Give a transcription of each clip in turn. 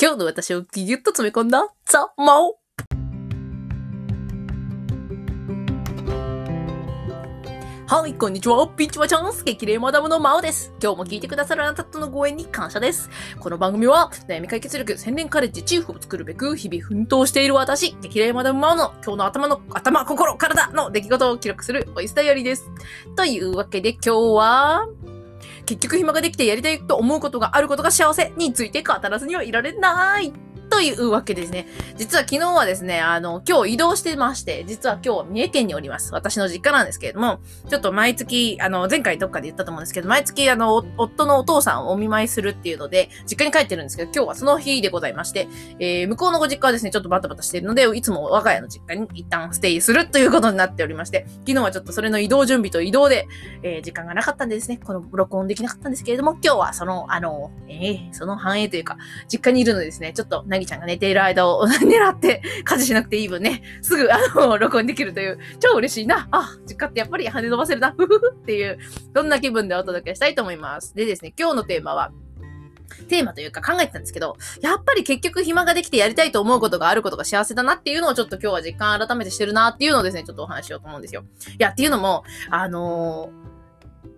今日の私をギュッと詰め込んだザ・マオはい、こんにちは。ピンチはチャンス激励マダムのマオです。今日も聞いてくださるあなたとのご縁に感謝です。この番組は、悩み解決力宣伝カレッジチーフを作るべく、日々奮闘している私、激励マダムマオの今日の頭の、頭、心、体の出来事を記録するボイスダイアリーです。というわけで今日は、結局暇ができてやりたいと思うことがあることが幸せについて語らずにはいられない。というわけですね。実は昨日はですね、あの、今日移動してまして、実は今日は三重県におります。私の実家なんですけれども、ちょっと毎月、あの、前回どっかで言ったと思うんですけど、毎月、あの、夫のお父さんをお見舞いするっていうので、実家に帰ってるんですけど、今日はその日でございまして、えー、向こうのご実家はですね、ちょっとバタバタしてるので、いつも我が家の実家に一旦ステイするということになっておりまして、昨日はちょっとそれの移動準備と移動で、えー、時間がなかったんでですね、この録音できなかったんですけれども、今日はその、あの、えー、その反映というか、実家にいるのでですね、ちょっと、ちゃんが寝ている間を 狙って家事しなくていい分ね、すぐ、あの、録音できるという、超嬉しいな。あ、実家ってやっぱり羽伸ばせるな。ふふふっていう、そんな気分でお届けしたいと思います。でですね、今日のテーマは、テーマというか考えてたんですけど、やっぱり結局暇ができてやりたいと思うことがあることが幸せだなっていうのをちょっと今日は実感改めてしてるなっていうのをですね、ちょっとお話ししようと思うんですよ。いや、っていうのも、あのー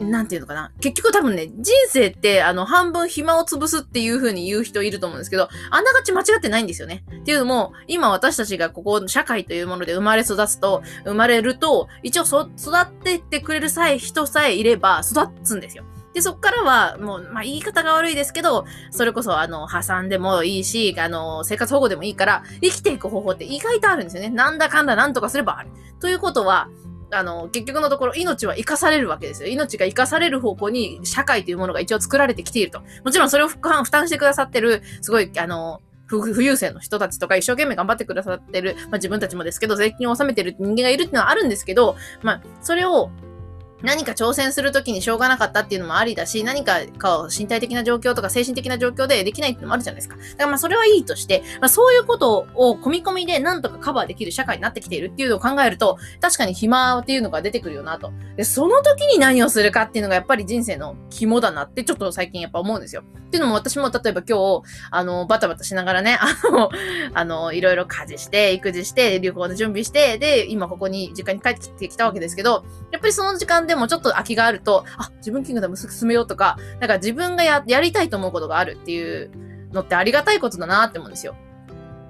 なんていうのかな？結局多分ね、人生って、あの、半分暇を潰すっていう風に言う人いると思うんですけど、あながち間違ってないんですよね。っていうのも、今私たちがここ、社会というもので生まれ育つと、生まれると、一応そ、育っていってくれるさえ、人さえいれば育つんですよ。で、そっからは、もう、まあ、言い方が悪いですけど、それこそ、あの、破産でもいいし、あの、生活保護でもいいから、生きていく方法って意外とあるんですよね。なんだかんだなんとかすればある。ということは、あの、結局のところ、命は生かされるわけですよ。命が生かされる方向に、社会というものが一応作られてきていると。もちろんそれを負担してくださってる、すごい、あの、富裕層の人たちとか一生懸命頑張ってくださってる、まあ自分たちもですけど、税金を納めてる人間がいるっていうのはあるんですけど、まあ、それを、何か挑戦するときにしょうがなかったっていうのもありだし、何かかを身体的な状況とか精神的な状況でできないっていうのもあるじゃないですか。だからまあそれはいいとして、まあそういうことを込み込みでなんとかカバーできる社会になってきているっていうのを考えると、確かに暇っていうのが出てくるよなと。で、その時に何をするかっていうのがやっぱり人生の肝だなってちょっと最近やっぱ思うんですよ。っていうのも私も例えば今日、あの、バタバタしながらね、あの、あの、いろいろ家事して、育児して、旅行の準備して、で、今ここに実家に帰ってきたわけですけど、やっぱりその時間ででもちょっと空きがあると、あ、自分キングダム進めようとか、なんか自分がや、やりたいと思うことがあるっていうのってありがたいことだなって思うんですよ。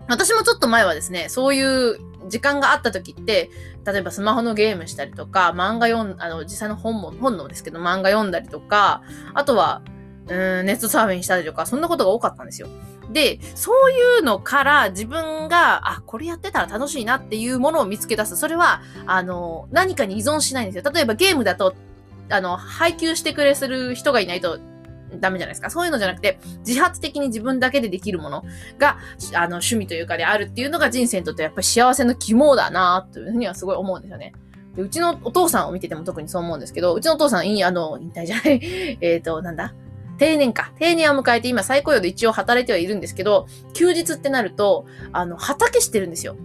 私もちょっと前はですね、そういう時間があった時って、例えばスマホのゲームしたりとか、漫画読ん、あの、実際の本も、本のですけど、漫画読んだりとか、あとは、うん、ネットサーフィンしたりとか、そんなことが多かったんですよ。で、そういうのから自分が、あ、これやってたら楽しいなっていうものを見つけ出す。それは、あの、何かに依存しないんですよ。例えばゲームだと、あの、配給してくれする人がいないとダメじゃないですか。そういうのじゃなくて、自発的に自分だけでできるものが、あの、趣味というかであるっていうのが人生にとってやっぱり幸せの肝だなというふうにはすごい思うんですよね。でうちのお父さんを見てても特にそう思うんですけど、うちのお父さん、いい、あの、引退じゃない、えっと、なんだ？定年か。定年を迎えて今再雇用で一応働いてはいるんですけど、休日ってなると、あの、畑してるんですよ。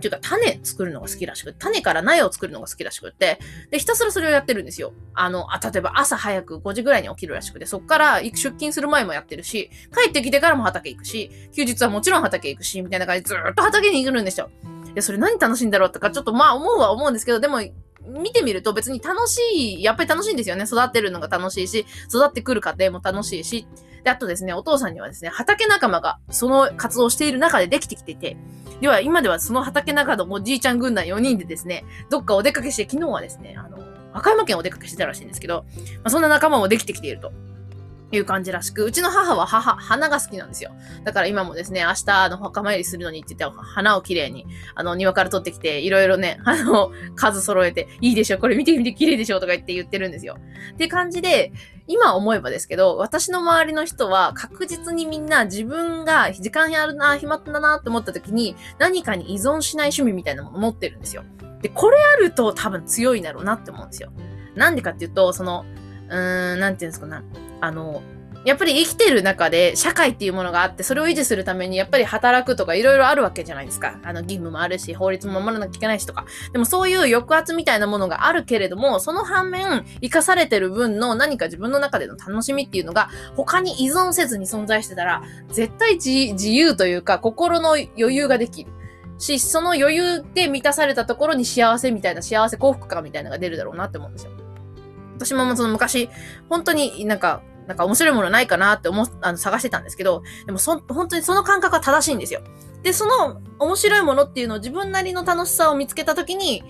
っていうか、種作るのが好きらしくて、種から苗を作るのが好きらしくて、で、ひたすらそれをやってるんですよ。あの、あ、例えば朝早く5時ぐらいに起きるらしくて、そっから出勤する前もやってるし、帰ってきてからも畑行くし、休日はもちろん畑行くし、みたいな感じでずっと畑に行くんですよ。で、それ何楽しいんだろうとか、ちょっとまあ思うは思うんですけど、でも、見てみると別に楽しい、やっぱり楽しいんですよね。育ってるのが楽しいし、育ってくる過程も楽しいし。で、あとですね、お父さんにはですね、畑仲間がその活動をしている中でできてきてて、では今ではその畑仲のおじいちゃん軍団4人でですね、どっかお出かけして、昨日はですね、あの、和歌山県お出かけしてたらしいんですけど、まあ、そんな仲間もできてきていると。いう感じらしく、うちの母は母、花が好きなんですよ。だから今もですね、明日、の、墓参りするのにって言って、花をきれいに、あの、庭から取ってきて、いろいろね、あの、数揃えて、いいでしょ、これ見てみて綺麗でしょ、とか言って言ってるんですよ。って感じで、今思えばですけど、私の周りの人は確実にみんな自分が時間あるな、暇だなって思った時に何かに依存しない趣味みたいなもの持ってるんですよ。で、これあると多分強いんだろうなって思うんですよ。なんでかっていうと、その、うーん、なんていうんですかな。あの、やっぱり生きてる中で社会っていうものがあって、それを維持するためにやっぱり働くとかいろいろあるわけじゃないですか。あの義務もあるし、法律も守らなきゃいけないしとか。でもそういう抑圧みたいなものがあるけれども、その反面、生かされてる分の何か自分の中での楽しみっていうのが他に依存せずに存在してたら、絶対自由というか心の余裕ができる。し、その余裕で満たされたところに幸せみたいな幸せ幸福感みたいなのが出るだろうなって思うんですよ。私もその昔、本当になんかなんか面白いものないかなって思あの探してたんですけど、でもそ、本当にその感覚は正しいんですよ。で、その面白いものっていうのを自分なりの楽しさを見つけたときに、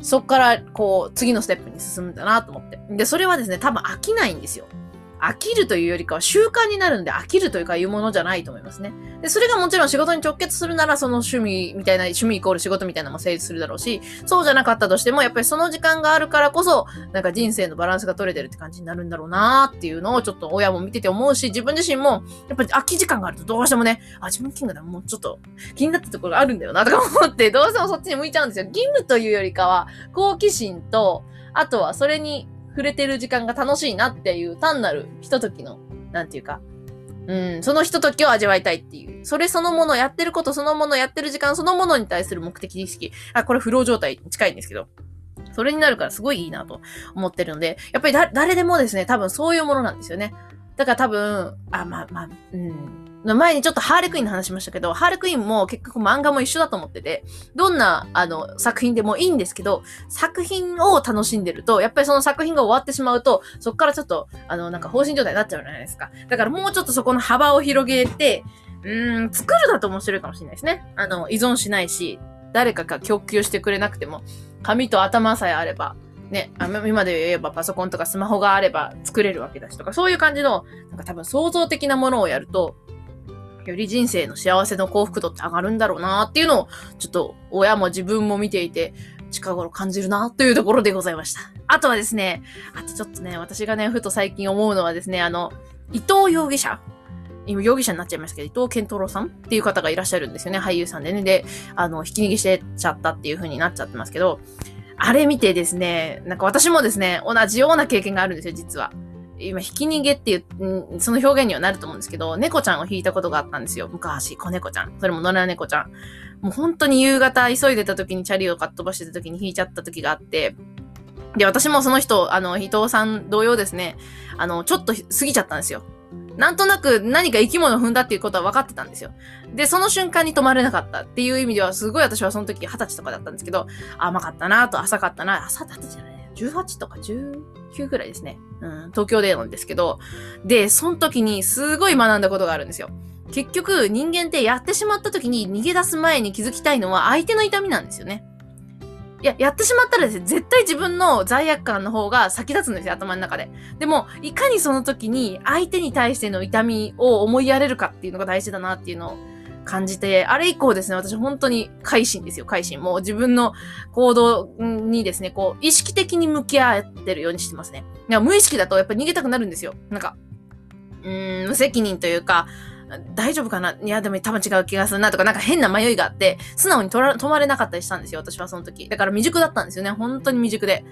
そっからこう次のステップに進むんだなと思って。で、それはですね、多分飽きないんですよ。飽きるというよりかは習慣になるんで飽きるというかいうものじゃないと思いますね。で、それがもちろん仕事に直結するならその趣味みたいな、趣味イコール仕事みたいなのも成立するだろうし、そうじゃなかったとしても、やっぱりその時間があるからこそ、なんか人生のバランスが取れてるって感じになるんだろうなーっていうのをちょっと親も見てて思うし、自分自身も、やっぱり空き時間があるとどうしてもね、あ、自分キングダムもうちょっと気になったところがあるんだよなとか思って、どうしてもそっちに向いちゃうんですよ。義務というよりかは、好奇心と、あとはそれに触れてる時間が楽しいなっていう単なるひとときのなんていうか、うん、そのひとときを味わいたいっていう。それそのもの、やってることそのもの、やってる時間そのものに対する目的意識。あ、これフロー状態に近いんですけど。それになるからすごいいいなと思ってるので、やっぱり、誰でもですね、多分そういうものなんですよね。だから多分、あ、まあまあ、うん。前にちょっとハーレクイーンの話しましたけど、ハーレクイーンも結局漫画も一緒だと思ってて、どんな、あの、作品でもいいんですけど、作品を楽しんでると、やっぱりその作品が終わってしまうと、そこからちょっと、あの、なんか放心状態になっちゃうじゃないですか。だからもうちょっとそこの幅を広げて、うん、作るだと面白いかもしれないですね。あの、依存しないし、誰かが供給してくれなくても、紙と頭さえあれば、ね、今で言えばパソコンとかスマホがあれば作れるわけだしとか、そういう感じの、なんか多分創造的なものをやると、より人生の幸せの幸福度って上がるんだろうなっていうのを、ちょっと親も自分も見ていて、近頃感じるなというところでございました。あとはですね、あとちょっとね、私がね、ふと最近思うのはですね、あの、伊藤容疑者。今容疑者になっちゃいましたけど、伊藤健太郎さんっていう方がいらっしゃるんですよね、俳優さんでね。で、あの、引き逃げしてちゃったっていう風になっちゃってますけど、あれ見てですね、なんか私もですね、同じような経験があるんですよ、実は。今、ひき逃げっていう、その表現にはなると思うんですけど、猫ちゃんを引いたことがあったんですよ。昔、子猫ちゃん。それも野良猫ちゃん。もう本当に夕方急いでた時にチャリをかっ飛ばしてた時に引いちゃった時があって、で、私もその人、あの、伊藤さん同様ですね、あの、ちょっと過ぎちゃったんですよ。なんとなく何か生き物を踏んだっていうことは分かってたんですよ。で、その瞬間に止まれなかったっていう意味では、すごい私はその時二十歳とかだったんですけど、甘かったなと、浅かったな、浅だったじゃない。18とか19ぐらいですね。うん、東京でなんですけど、で、その時にすごい学んだことがあるんですよ。結局、人間ってやってしまった時に逃げ出す前に気づきたいのは相手の痛みなんですよね。いや、やってしまったらですね、絶対自分の罪悪感の方が先立つんですよ、頭の中で。でも、いかにその時に相手に対しての痛みを思いやれるかっていうのが大事だなっていうのを感じて、あれ以降ですね、私本当に改心ですよ、改心。もう自分の行動にですね、こう、意識的に向き合ってるようにしてますね。いや無意識だとやっぱ逃げたくなるんですよ。なんか、うーん、無責任というか、大丈夫かな？いや、でも多分違う気がするなとか、なんか変な迷いがあって、素直に止まれなかったりしたんですよ、私はその時。だから未熟だったんですよね。本当に未熟で。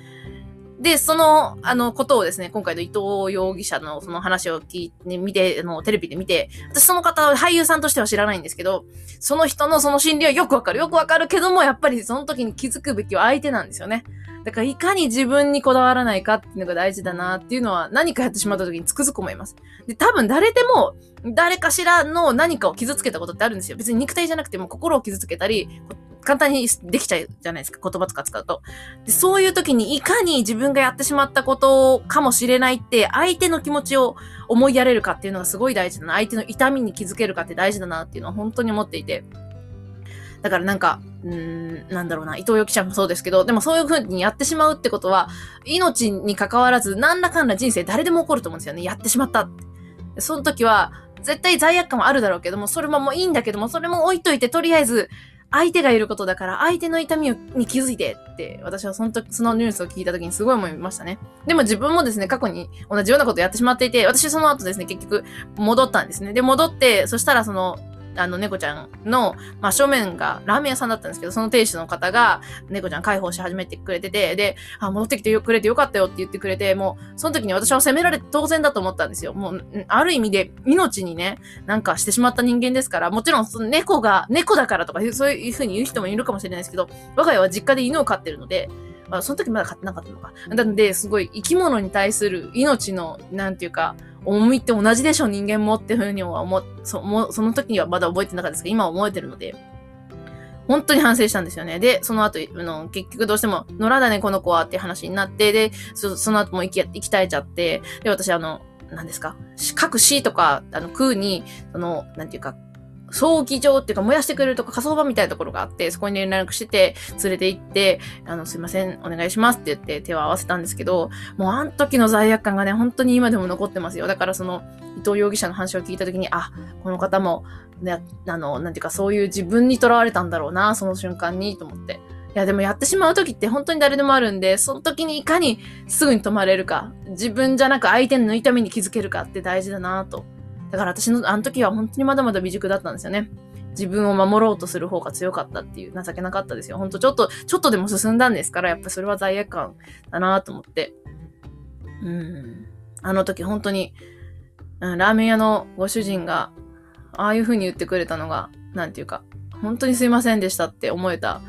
で、その、あの、ことをですね、今回の伊藤容疑者のその話を聞いて、見て、あの、テレビで見て、私その方、俳優さんとしては知らないんですけど、その人のその心理はよくわかる。よくわかるけども、やっぱりその時に気づくべきは相手なんですよね。だから、いかに自分にこだわらないかっていうのが大事だなっていうのは、何かやってしまった時につくづく思います。で、多分誰でも、誰かしらの何かを傷つけたことってあるんですよ。別に肉体じゃなくても心を傷つけたり、簡単にできちゃうじゃないですか。言葉とか使うと。でそういう時にいかに自分がやってしまったことかもしれないって、相手の気持ちを思いやれるかっていうのがすごい大事だな。相手の痛みに気づけるかって大事だなっていうのは本当に思っていて。だからなんか、うーん、なんだろうな、伊藤容疑者もそうですけど、でもそういう風にやってしまうってことは、命に関わらず、何らかんら人生誰でも起こると思うんですよね。やってしまったって。その時は、絶対罪悪感はあるだろうけども、それももういいんだけども、それも置いといて、とりあえず、相手がいることだから、相手の痛みに気づいてって、私はその時、そのニュースを聞いた時にすごい思いましたね。でも自分もですね、過去に同じようなことやってしまっていて、私その後ですね、結局戻ったんですね。で、戻って、そしたらその、あの、猫ちゃんの、まあ、正面がラーメン屋さんだったんですけど、その店主の方が、猫ちゃん解放し始めてくれてて、で、あ、戻ってきてくれてよかったよって言ってくれて、もう、その時に私は責められて当然だと思ったんですよ。もう、ある意味で、命にね、なんかしてしまった人間ですから、もちろん、その猫が、猫だからとか、そういうふうに言う人もいるかもしれないですけど、我が家は実家で犬を飼ってるので、まあその時まだ飼ってなかったのか。なんで、すごい生き物に対する命の、なんていうか、重みって同じでしょ、人間もっていうふうには思そもその時にはまだ覚えてなかったですけど、今は覚えてるので、本当に反省したんですよね。で、その後、の、結局どうしても、野良だね、この子はって話になって、で、そその後も生き、生き絶えちゃって、で、私、あの、何ですか、各市とか、あの、空に、その、なんていうか、葬儀場っていうか燃やしてくれるとか火葬場みたいなところがあって、そこに連絡してて、連れて行って、あの、すいません、お願いしますって言って手を合わせたんですけど、もうあの時の罪悪感がね、本当に今でも残ってますよ。だからその、伊藤容疑者の話を聞いた時に、あ、この方も、ね、あの、なんていうかそういう自分に囚われたんだろうな、その瞬間に、と思って。いや、でもやってしまう時って本当に誰でもあるんで、その時にいかにすぐに止まれるか、自分じゃなく相手の痛みに気づけるかって大事だなとだから私のあの時は本当にまだまだ未熟だったんですよね。自分を守ろうとする方が強かったっていう情けなかったですよ。ほんとちょっと、ちょっとでも進んだんですから、やっぱそれは罪悪感だなと思って。うん。あの時本当に、うん、ラーメン屋のご主人が、ああいう風に言ってくれたのが、なんていうか、本当にすいませんでしたって思えた、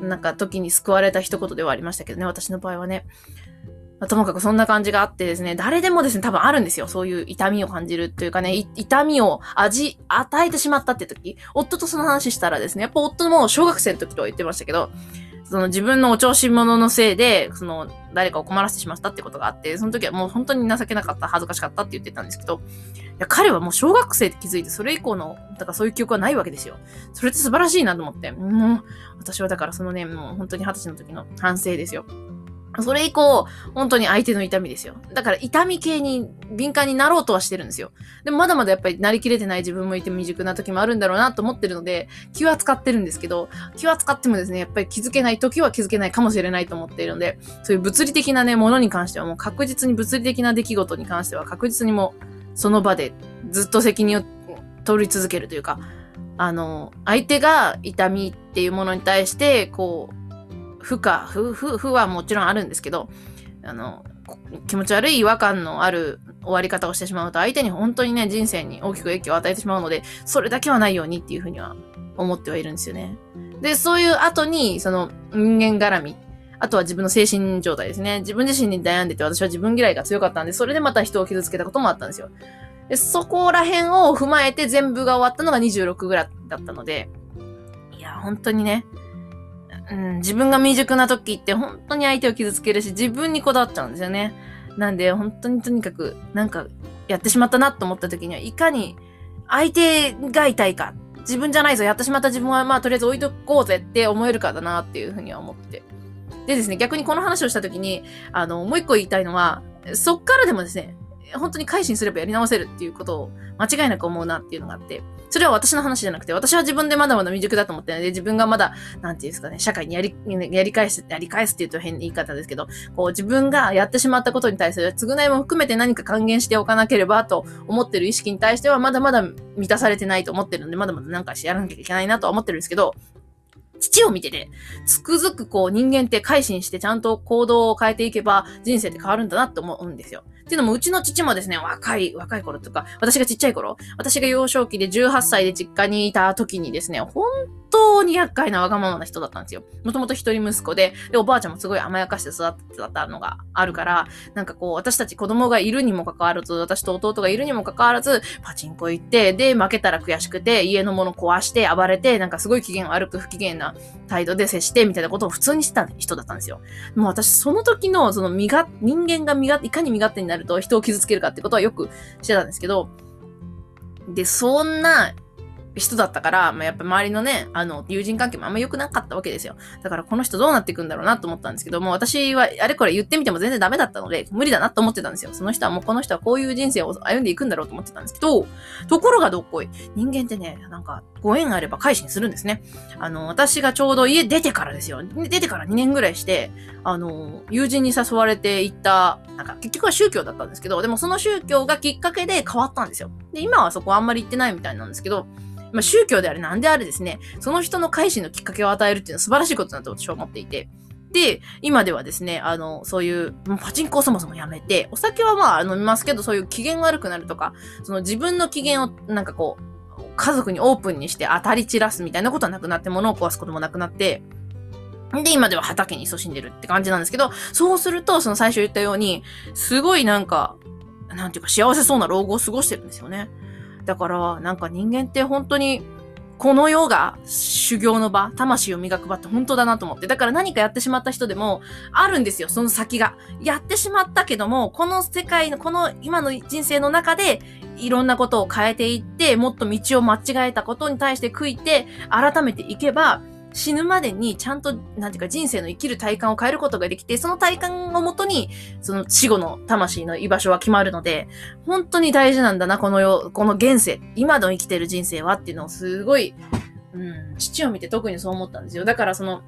なんか時に救われた一言ではありましたけどね、私の場合はね。まあ、ともかくそんな感じがあってですね、誰でもですね、多分あるんですよ。そういう痛みを感じるというかね、痛みを味、与えてしまったって時、夫とその話したらですね、やっぱ夫も小学生の時とは言ってましたけど、その自分のお調子者のせいで、その誰かを困らせてしまったってことがあって、その時はもう本当に情けなかった、恥ずかしかったって言ってたんですけど、いや、彼はもう小学生って気づいて、それ以降の、だからそういう記憶はないわけですよ。それって素晴らしいなと思って、もう、私はだからそのね、もう本当に二十歳の時の反省ですよ。それ以降、本当に相手の痛みですよ。だから痛み系に敏感になろうとはしてるんですよ。でもまだまだやっぱりなりきれてない自分もいて未熟な時もあるんだろうなと思ってるので、気は使ってるんですけど、気は使ってもですね、やっぱり気づけない時は気づけないかもしれないと思っているので、そういう物理的なね、ものに関してはもう確実に物理的な出来事に関しては確実にもうその場でずっと責任を取り続けるというか、あの、相手が痛みっていうものに対して、こう、負か、負、負、負はもちろんあるんですけど、あの、気持ち悪い違和感のある終わり方をしてしまうと、相手に本当にね、人生に大きく影響を与えてしまうので、それだけはないようにっていうふうには思ってはいるんですよね。で、そういう後に、その人間絡み、あとは自分の精神状態ですね。自分自身に悩んでて私は自分嫌いが強かったんで、それでまた人を傷つけたこともあったんですよ。で、そこら辺を踏まえて全部が終わったのが26ぐらいだったので、いや、本当にね、うん、自分が未熟な時って本当に相手を傷つけるし、自分にこだわっちゃうんですよね。なんで、本当にとにかく、なんか、やってしまったなと思った時には、いかに相手が痛いか、自分じゃないぞ、やってしまった自分は、まあ、とりあえず置いとこうぜって思えるかだなっていうふうには思って。でですね、逆にこの話をした時に、あの、もう一個言いたいのは、そっからでもですね、本当に改心すればやり直せるっていうことを間違いなく思うなっていうのがあって、それは私の話じゃなくて、私は自分でまだまだ未熟だと思ってるので、自分がまだ、なんていうんですかね、社会にやり、やり返す、やり返すって言うと変な言い方ですけど、こう自分がやってしまったことに対する償いも含めて何か還元しておかなければと思ってる意識に対しては、まだまだ満たされてないと思ってるので、まだまだ何かしてやらなきゃいけないなとは思ってるんですけど、父を見てて、つくづくこう人間って改心してちゃんと行動を変えていけば人生って変わるんだなって思うんですよ。っていうのも、うちの父もですね、若い、若い頃とか、私がちっちゃい頃、私が幼少期で18歳で実家にいた時にですね、本当に厄介なわがままな人だったんですよ。もともと一人息子で、で、おばあちゃんもすごい甘やかして育ってたのがあるから、なんかこう、私たち子供がいるにもかかわらず、私と弟がいるにもかかわらず、パチンコ行って、で、負けたら悔しくて、家のもの壊して、暴れて、なんかすごい機嫌悪く不機嫌な態度で接して、みたいなことを普通にしてた人だったんですよ。もう私、その時の、その身が、人間が身が、いかに身勝手になると人を傷つけるかってことはよくしてたんですけど、で、そんな人だったから、まあ、やっぱ周りのね、あの、友人関係もあんま良くなかったわけですよ。だからこの人どうなっていくんだろうなと思ったんですけども、私はあれこれ言ってみても全然ダメだったので、無理だなと思ってたんですよ。その人はもうこの人はこういう人生を歩んでいくんだろうと思ってたんですけど、ところがどっこい。人間ってね、なんか、ご縁があれば改心するんですね。あの、私がちょうど家出てからですよ。出てから2年ぐらいして、あの、友人に誘われて行った、なんか結局は宗教だったんですけど、でもその宗教がきっかけで変わったんですよ。で、今はそこあんまり行ってないみたいなんですけど、まあ、宗教であれ何であれですね、その人の改心のきっかけを与えるっていうのは素晴らしいことだと私は思っていて。で、今ではですね、あの、そういう、パチンコをそもそもやめて、お酒はまあ飲みますけど、そういう機嫌悪くなるとか、その自分の機嫌をなんかこう、家族にオープンにして当たり散らすみたいなことはなくなって、物を壊すこともなくなって、で、今では畑に勤しんでるって感じなんですけど、そうすると、その最初言ったように、すごいなんか、なんていうか幸せそうな老後を過ごしてるんですよね。だから、なんか人間って本当に、この世が修行の場、魂を磨く場って本当だなと思って。だから何かやってしまった人でも、あるんですよ、その先が。やってしまったけども、この世界の、この今の人生の中で、いろんなことを変えていって、もっと道を間違えたことに対して悔いて、改めていけば、死ぬまでにちゃんと、なんていうか人生の生きる体感を変えることができて、その体感をもとに、その死後の魂の居場所は決まるので、本当に大事なんだな、この世、この現世、今の生きてる人生はっていうのをすごい、うん、父を見て特にそう思ったんですよ。だからその、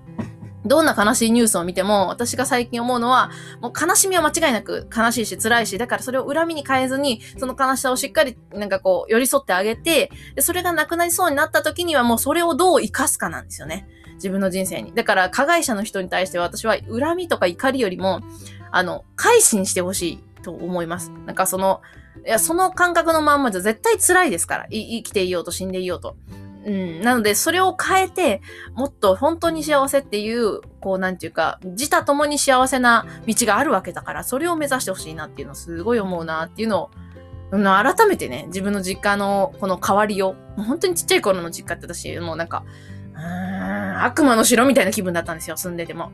どんな悲しいニュースを見ても、私が最近思うのは、もう悲しみは間違いなく悲しいし辛いし、だからそれを恨みに変えずに、その悲しさをしっかりなんかこう寄り添ってあげて、でそれがなくなりそうになった時にはもうそれをどう活かすかなんですよね。自分の人生に。だから加害者の人に対しては私は恨みとか怒りよりも、あの、改心してほしいと思います。なんかその、いや、その感覚のまんまじゃ絶対辛いですから。生きていようと死んでいようと。うん。なので、それを変えて、もっと本当に幸せっていう、こう、なんていうか、自他共に幸せな道があるわけだから、それを目指してほしいなっていうのをすごい思うなっていうのを、改めてね、自分の実家のこの変わりを、もう本当にちっちゃい頃の実家って私、もうなんか、うん、悪魔の城みたいな気分だったんですよ、住んでても。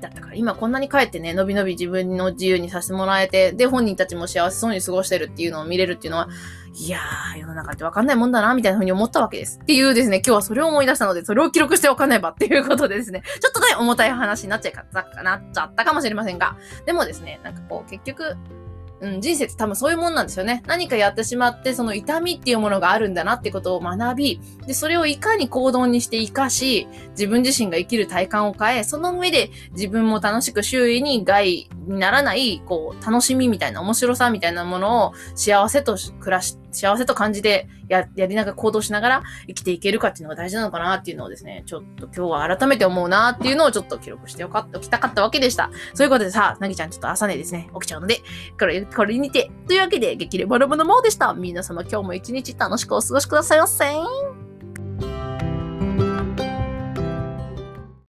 だったから今こんなに帰ってね、のびのび自分の自由にさせてもらえて、で、本人たちも幸せそうに過ごしてるっていうのを見れるっていうのは、いやー、世の中ってわかんないもんだな、みたいな風に思ったわけです。っていうですね、今日はそれを思い出したので、それを記録しておかねばっていうことでですね、ちょっとね、重たい話になっちゃいかなっちゃったかもしれませんが、でもですね、なんかこう、結局、うん、人生って多分そういうもんなんですよね。何かやってしまって、その痛みっていうものがあるんだなってことを学び、で、それをいかに行動にして活かし、自分自身が生きる体感を変え、その上で自分も楽しく周囲に害にならない、こう、楽しみみたいな面白さみたいなものを幸せと暮らし、幸せと感じてや、やりながら行動しながら生きていけるかっていうのが大事なのかなっていうのをですね、ちょっと今日は改めて思うなっていうのをちょっと記録しておか、おきたかったわけでした。そういうことでさ、なぎちゃんちょっと朝寝ですね、起きちゃうので、これ、これにて。というわけで、激レバラバのもでした。皆様今日も一日楽しくお過ごしくださいませ。